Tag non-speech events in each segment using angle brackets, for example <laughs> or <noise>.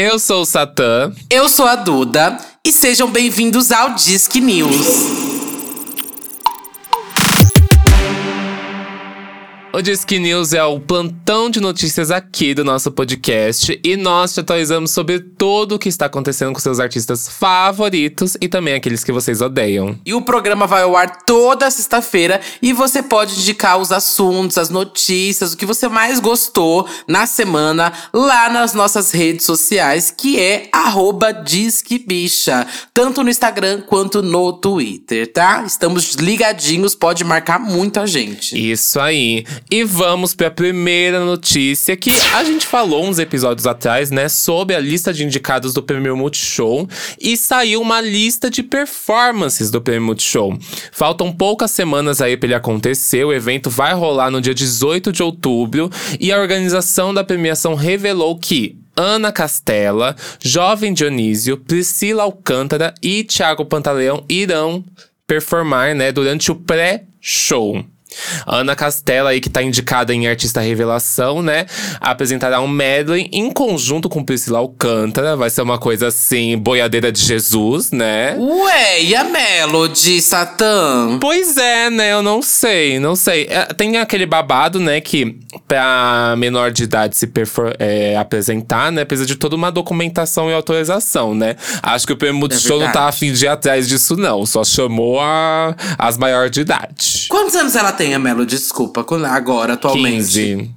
Eu sou o Satã. Eu sou a Duda. E sejam bem-vindos ao Disque News. O Disque News é o plantão de notícias aqui do nosso podcast e nós te atualizamos sobre tudo o que está acontecendo com seus artistas favoritos e também aqueles que vocês odeiam. E o programa vai ao ar toda sexta-feira e você pode indicar os assuntos, as notícias, o que você mais gostou na semana lá nas nossas redes sociais, que é @disquebicha, tanto no Instagram quanto no Twitter, tá? Estamos ligadinhos, pode marcar muito a gente. Isso aí. E vamos para a primeira notícia que a gente falou uns episódios atrás, né, sobre a lista de indicados do Prêmio Multishow e saiu uma lista de performances do Prêmio Multishow. Faltam poucas semanas aí para ele acontecer, o evento vai rolar no dia 18 de outubro e a organização da premiação revelou que Ana Castela, Jovem Dionísio, Priscila Alcântara e Thiago Pantaleão irão performar, né, durante o pré-show. Ana Castela aí que tá indicada em Artista Revelação, né? Apresentará um medley em conjunto com Priscila Alcântara. Vai ser uma coisa assim, boiadeira de Jesus, né? Ué, e a Melody, Satã? Pois é, né? Eu não sei, não sei. É, tem aquele babado, né, que pra menor de idade se é, apresentar, né, precisa de toda uma documentação e autorização, né? Acho que o prêmio Multishow é não tá afim de ir atrás disso, não. Só chamou a, as maiores de idade. Quantos anos ela tem, a Melo? Desculpa, agora, atualmente. 15.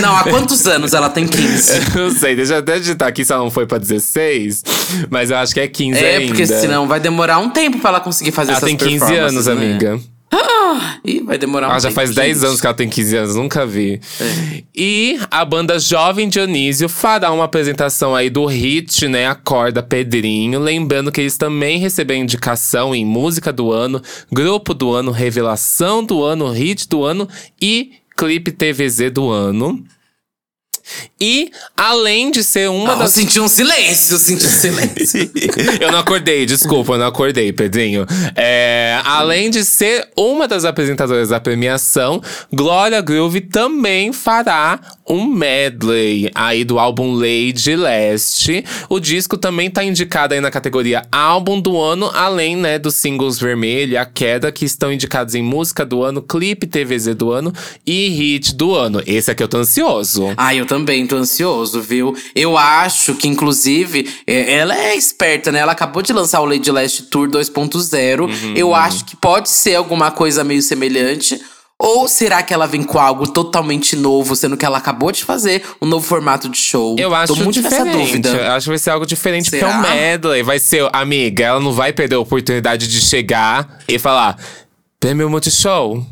Não, há quantos anos ela tem 15? <laughs> eu não sei, deixa eu até digitar aqui se ela não foi pra 16, mas eu acho que é 15 é, ainda. É, porque senão vai demorar um tempo pra ela conseguir fazer ela essas Ela tem 15 anos, né? amiga. Ah, e vai demorar um Ah, já faz 10 anos que ela tem 15 anos, nunca vi. É. E a banda Jovem Dionísio fará uma apresentação aí do hit, né? Acorda Pedrinho. Lembrando que eles também receberam indicação em Música do Ano, Grupo do Ano, Revelação do Ano, Hit do Ano e Clipe TVZ do Ano. E, além de ser uma oh, das. Eu senti um silêncio, eu senti um <laughs> silêncio. eu não acordei, desculpa, eu não acordei, Pedrinho. É, além de ser uma das apresentadoras da premiação, Glória Groove também fará um medley aí do álbum Lady Leste. O disco também tá indicado aí na categoria Álbum do Ano, além, né, dos singles Vermelho e A Queda, que estão indicados em Música do Ano, Clipe TVZ do Ano e Hit do Ano. Esse aqui eu tô ansioso. Ah, eu também tô ansioso, viu? Eu acho que, inclusive, é, ela é esperta, né? Ela acabou de lançar o Lady Leste Tour 2.0. Uhum. Eu acho que pode ser alguma coisa meio semelhante. Ou será que ela vem com algo totalmente novo, sendo que ela acabou de fazer um novo formato de show? Eu acho Tô muito diferente. dúvida. Eu acho que vai ser algo diferente, será? porque é um medley. Vai ser, amiga, ela não vai perder a oportunidade de chegar e falar: Prêmio Multishow.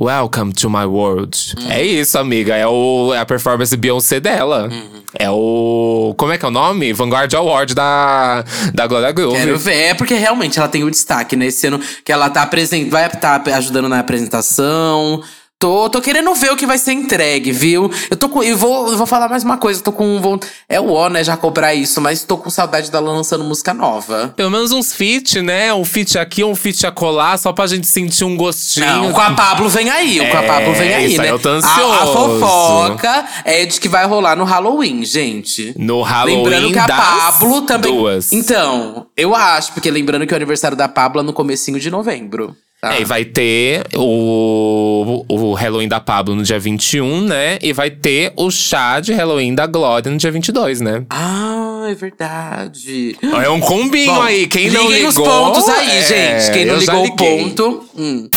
Welcome to my world. Uhum. É isso, amiga. É, o, é a performance Beyoncé dela. Uhum. É o. Como é que é o nome? Vanguard Award da, da Glória Groove. Quero ver. É porque realmente ela tem o destaque, né? Esse ano que ela tá apresentando. Vai estar tá ajudando na apresentação. Tô, tô querendo ver o que vai ser entregue, viu? Eu tô com. E vou, vou falar mais uma coisa. Tô com. Vou, é o ó, né? Já cobrar isso, mas tô com saudade dela lançando música nova. Pelo menos uns feat, né? Um feat aqui, um feat acolá, só pra gente sentir um gostinho. Não, com a Pablo vem aí. É, com a Pablo vem aí, isso né? Aí eu tô ansioso. A, a, fofoca é de que vai rolar no Halloween, gente. No Halloween. Lembrando que a Pablo também. Duas. Então, eu acho, porque lembrando que o aniversário da Pablo é no comecinho de novembro. Tá. É, e vai ter o, o Halloween da Pablo no dia 21, né? E vai ter o chá de Halloween da Glória no dia 22, né? Ah, é verdade. É um combinho Bom, aí. Quem não ligou… os pontos aí, é, gente. Quem não ligou o ponto… Hum.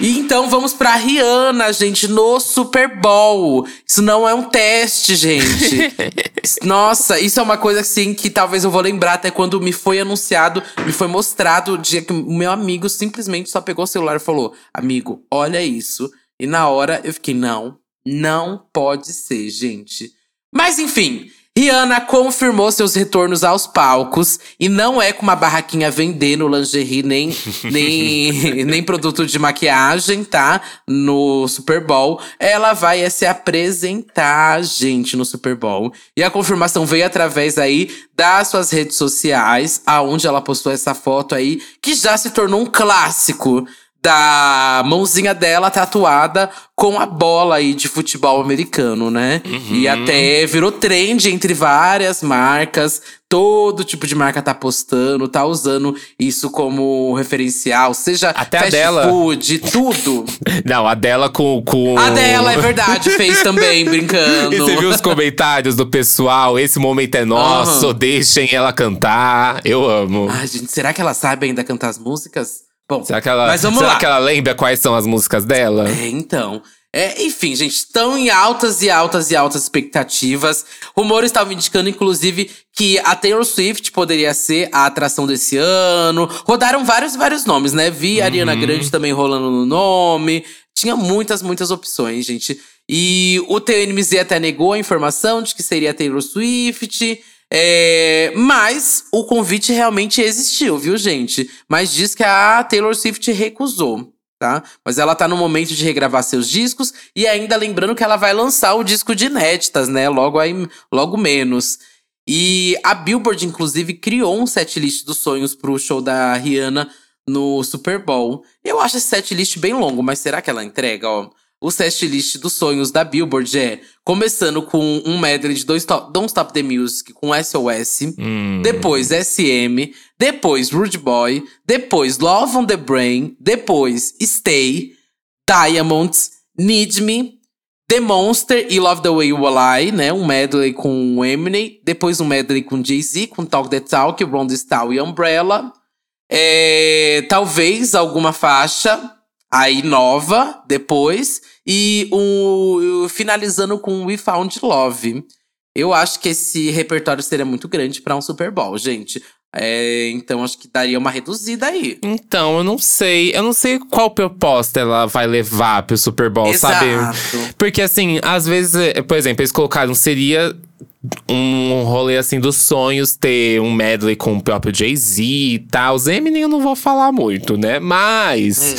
E então vamos pra Rihanna, gente, no Super Bowl. Isso não é um teste, gente. <laughs> Nossa, isso é uma coisa assim que talvez eu vou lembrar até quando me foi anunciado, me foi mostrado o dia que o meu amigo simplesmente só pegou o celular e falou: Amigo, olha isso. E na hora eu fiquei: Não, não pode ser, gente. Mas enfim, Rihanna confirmou seus retornos aos palcos e não é com uma barraquinha vendendo lingerie nem, <laughs> nem, nem produto de maquiagem, tá? No Super Bowl. Ela vai é, se apresentar, gente, no Super Bowl. E a confirmação veio através aí das suas redes sociais, aonde ela postou essa foto aí, que já se tornou um clássico da mãozinha dela tatuada com a bola aí de futebol americano, né? Uhum. E até virou trend entre várias marcas. Todo tipo de marca tá postando, tá usando isso como referencial, seja até fast a dela. food, tudo. <laughs> Não, a dela com, com. A dela, é verdade, fez também, <laughs> brincando. E você viu os comentários do pessoal? Esse momento é nosso, uhum. deixem ela cantar. Eu amo. Ai, gente, será que ela sabe ainda cantar as músicas? Bom, será que ela, mas vamos será lá. que ela lembra quais são as músicas dela? É, então. É, enfim, gente, estão em altas e altas e altas expectativas. Rumores estavam indicando, inclusive, que a Taylor Swift poderia ser a atração desse ano. Rodaram vários, vários nomes, né? Vi a Ariana uhum. Grande também rolando no nome. Tinha muitas, muitas opções, gente. E o TNMZ até negou a informação de que seria a Taylor Swift. É, mas o convite realmente existiu, viu, gente? Mas diz que a Taylor Swift recusou. Tá? Mas ela tá no momento de regravar seus discos e ainda lembrando que ela vai lançar o disco de inéditas, né? Logo aí, logo menos. E a Billboard, inclusive, criou um setlist dos sonhos pro show da Rihanna no Super Bowl. Eu acho esse setlist bem longo, mas será que ela entrega, ó? O setlist dos sonhos da Billboard é começando com um medley de dois Don't Stop the Music com SOS, hum. depois SM, depois Rude Boy, depois Love on the Brain, depois Stay, Diamonds, Need Me, The Monster e Love the Way You Lie, né? Um medley com Eminem, depois um medley com Jay-Z, com Talk the Talk, Ron Style e Umbrella. É, talvez alguma faixa aí nova depois e o, finalizando com We Found Love. Eu acho que esse repertório seria muito grande para um Super Bowl, gente. É, então acho que daria uma reduzida aí. Então, eu não sei. Eu não sei qual proposta ela vai levar pro Super Bowl, Exato. sabe? Porque assim, às vezes, por exemplo, eles colocaram seria um rolê assim dos sonhos, ter um medley com o próprio Jay-Z e tal. Os Eminem eu não vou falar muito, né? Mas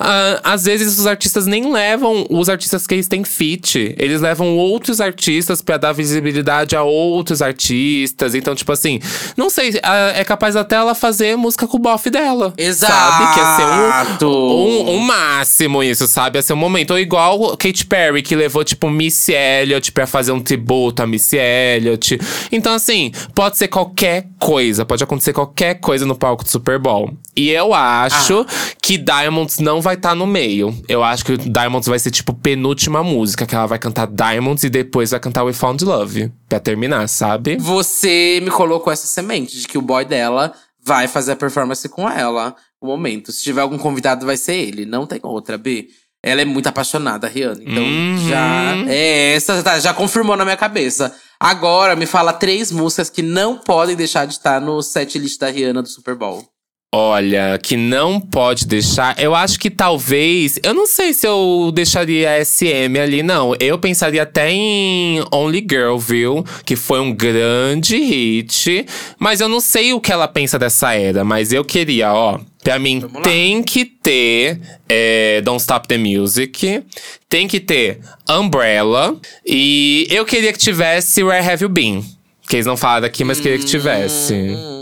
uh, às vezes os artistas nem levam os artistas que eles têm feat. Eles levam outros artistas para dar visibilidade a outros artistas. Então, tipo assim, não sei, uh, é capaz até ela fazer música com o bofe dela. Exato. Sabe? Que ia ser um, um, um máximo isso, sabe? Ia ser um momento. Ou igual Katy Perry, que levou, tipo, Missy Elliott pra fazer um tributo a Missy Elliott. Elliott. Então, assim, pode ser qualquer coisa, pode acontecer qualquer coisa no palco do Super Bowl. E eu acho ah. que Diamonds não vai estar tá no meio. Eu acho que Diamonds vai ser tipo penúltima música, que ela vai cantar Diamonds e depois vai cantar We Found Love. Pra terminar, sabe? Você me colocou essa semente de que o boy dela vai fazer a performance com ela no momento. Se tiver algum convidado, vai ser ele. Não tem outra, B. Ela é muito apaixonada, Rihanna. Então uhum. já. É, essa tá, já confirmou na minha cabeça. Agora me fala três músicas que não podem deixar de estar no setlist da Rihanna do Super Bowl. Olha, que não pode deixar. Eu acho que talvez. Eu não sei se eu deixaria SM ali, não. Eu pensaria até em Only Girl, viu? Que foi um grande hit. Mas eu não sei o que ela pensa dessa era. Mas eu queria, ó. Pra mim, tem que ter é, Don't Stop the Music. Tem que ter Umbrella. E eu queria que tivesse Where Have You Been. Que eles não falaram aqui, mas queria que tivesse. Hum.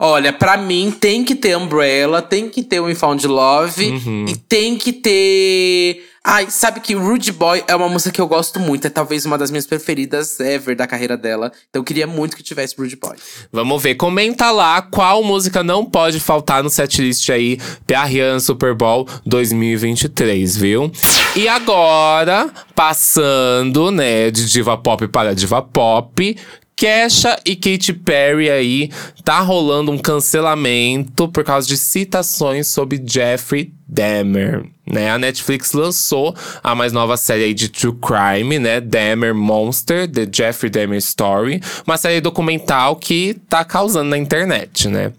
Olha, para mim tem que ter Umbrella, tem que ter o Found Love uhum. e tem que ter. Ai, sabe que Rude Boy é uma música que eu gosto muito, é talvez uma das minhas preferidas ever da carreira dela. Então eu queria muito que tivesse Rude Boy. Vamos ver, comenta lá qual música não pode faltar no setlist aí pra Rihanna Super Bowl 2023, viu? E agora, passando, né, de diva pop para diva pop, Kesha e Katy Perry aí tá rolando um cancelamento por causa de citações sobre Jeffrey Dahmer, né? A Netflix lançou a mais nova série aí de True Crime, né? Dahmer Monster, The Jeffrey Dahmer Story, uma série documental que tá causando na internet, né?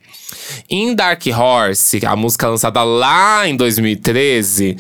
Em Dark Horse, a música lançada lá em 2013,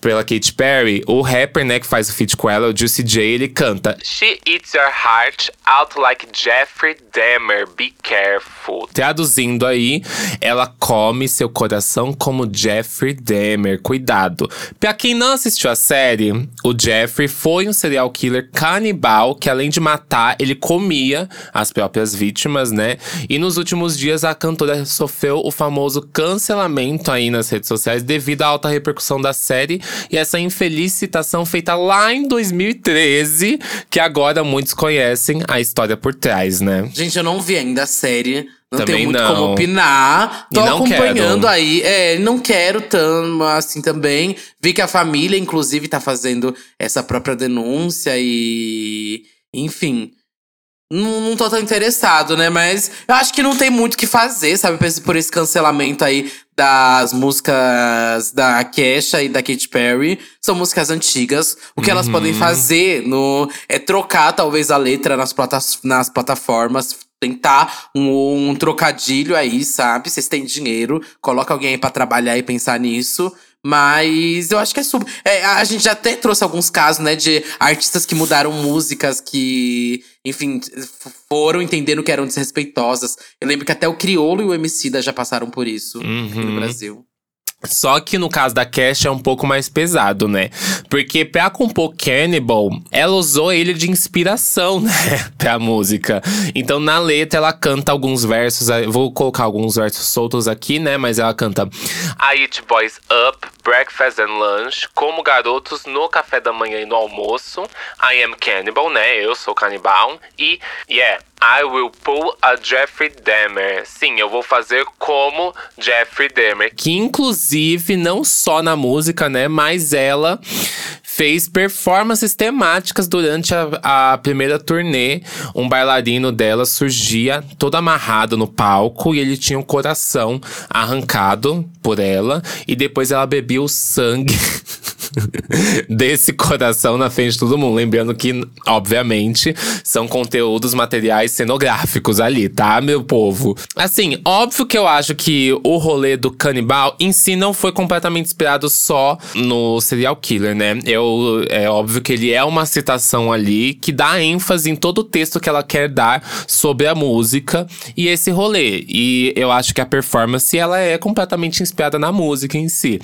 pela Katy Perry, o rapper, né, que faz o feat com ela, o Juicy J, ele canta She eats your heart out like Jeffrey Dahmer, be careful. Traduzindo aí, ela come seu coração como Jeffrey Dahmer, cuidado. Pra quem não assistiu a série, o Jeffrey foi um serial killer canibal que além de matar, ele comia as próprias vítimas, né? E nos últimos dias a cantora sofreu o famoso cancelamento aí nas redes sociais devido à alta repercussão da série e essa infeliz citação feita lá em 2013, que agora muitos conhecem a história por trás, né? Gente, eu não vi ainda a série. Não Também tenho muito não. como opinar. Tô acompanhando quero. aí. É, não quero tanto assim também. Vi que a família, inclusive, tá fazendo essa própria denúncia e. Enfim. Não, não tô tão interessado, né? Mas eu acho que não tem muito o que fazer, sabe? Por esse cancelamento aí das músicas da Kesha e da Katy Perry. São músicas antigas. O que uhum. elas podem fazer no, é trocar, talvez, a letra nas, plata nas plataformas. Tentar um, um trocadilho aí, sabe? Vocês têm dinheiro, coloca alguém aí pra trabalhar e pensar nisso. Mas eu acho que é super. É, a gente já até trouxe alguns casos, né, de artistas que mudaram músicas que, enfim, foram entendendo que eram desrespeitosas. Eu lembro que até o Criolo e o Emicida já passaram por isso uhum. aqui no uhum. Brasil. Só que no caso da Cash é um pouco mais pesado, né? Porque pra compor Cannibal, ela usou ele de inspiração, <laughs> né? pra música. Então na letra ela canta alguns versos. Vou colocar alguns versos soltos aqui, né? Mas ela canta I eat boys up, breakfast and lunch, como garotos no café da manhã e no almoço. I am cannibal, né? Eu sou canibal. E, yeah, I will pull a Jeffrey Dahmer. Sim, eu vou fazer como Jeffrey Dahmer. Que inclusive, não só na música, né? Mas ela fez performances temáticas durante a, a, primeira turnê. Um bailarino dela surgia todo amarrado no palco e ele tinha o um coração arrancado por ela. E depois ela bebia o sangue. <laughs> <laughs> desse coração na frente de todo mundo. Lembrando que, obviamente, são conteúdos materiais cenográficos ali, tá, meu povo? Assim, óbvio que eu acho que o rolê do canibal em si não foi completamente inspirado só no serial killer, né? Eu, é óbvio que ele é uma citação ali que dá ênfase em todo o texto que ela quer dar sobre a música e esse rolê. E eu acho que a performance ela é completamente inspirada na música em si.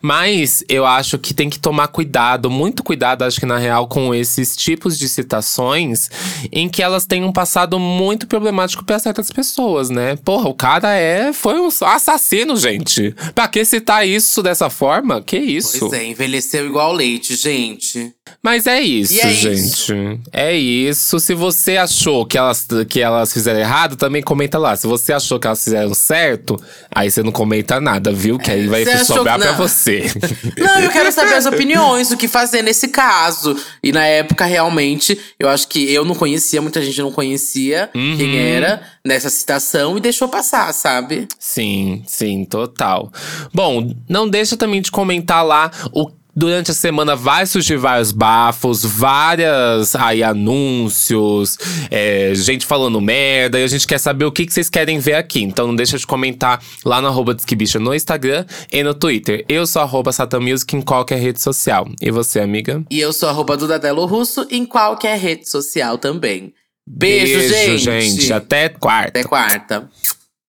Mas eu acho que tem tem que tomar cuidado, muito cuidado, acho que na real, com esses tipos de citações em que elas têm um passado muito problemático para certas pessoas, né? Porra, o cara é foi um assassino, gente. Pra que citar isso dessa forma? Que isso? Pois é, envelheceu igual leite, gente. Mas é isso, é gente. Isso. É isso. Se você achou que elas, que elas fizeram errado, também comenta lá. Se você achou que elas fizeram certo, aí você não comenta nada, viu? Que aí vai sobrar pra você. Não, eu quero <laughs> saber as opiniões, o que fazer nesse caso. E na época, realmente, eu acho que eu não conhecia, muita gente não conhecia uhum. quem era nessa citação e deixou passar, sabe? Sim, sim, total. Bom, não deixa também de comentar lá o Durante a semana vai surgir vários bafos, várias aí anúncios, é, gente falando merda, e a gente quer saber o que, que vocês querem ver aqui. Então não deixa de comentar lá no arroba Disquibicha no Instagram e no Twitter. Eu sou arroba Music em qualquer rede social. E você, amiga? E eu sou arroba Dudadelo Russo em qualquer rede social também. Beijo, Beijo gente. gente. Até quarta. Até quarta.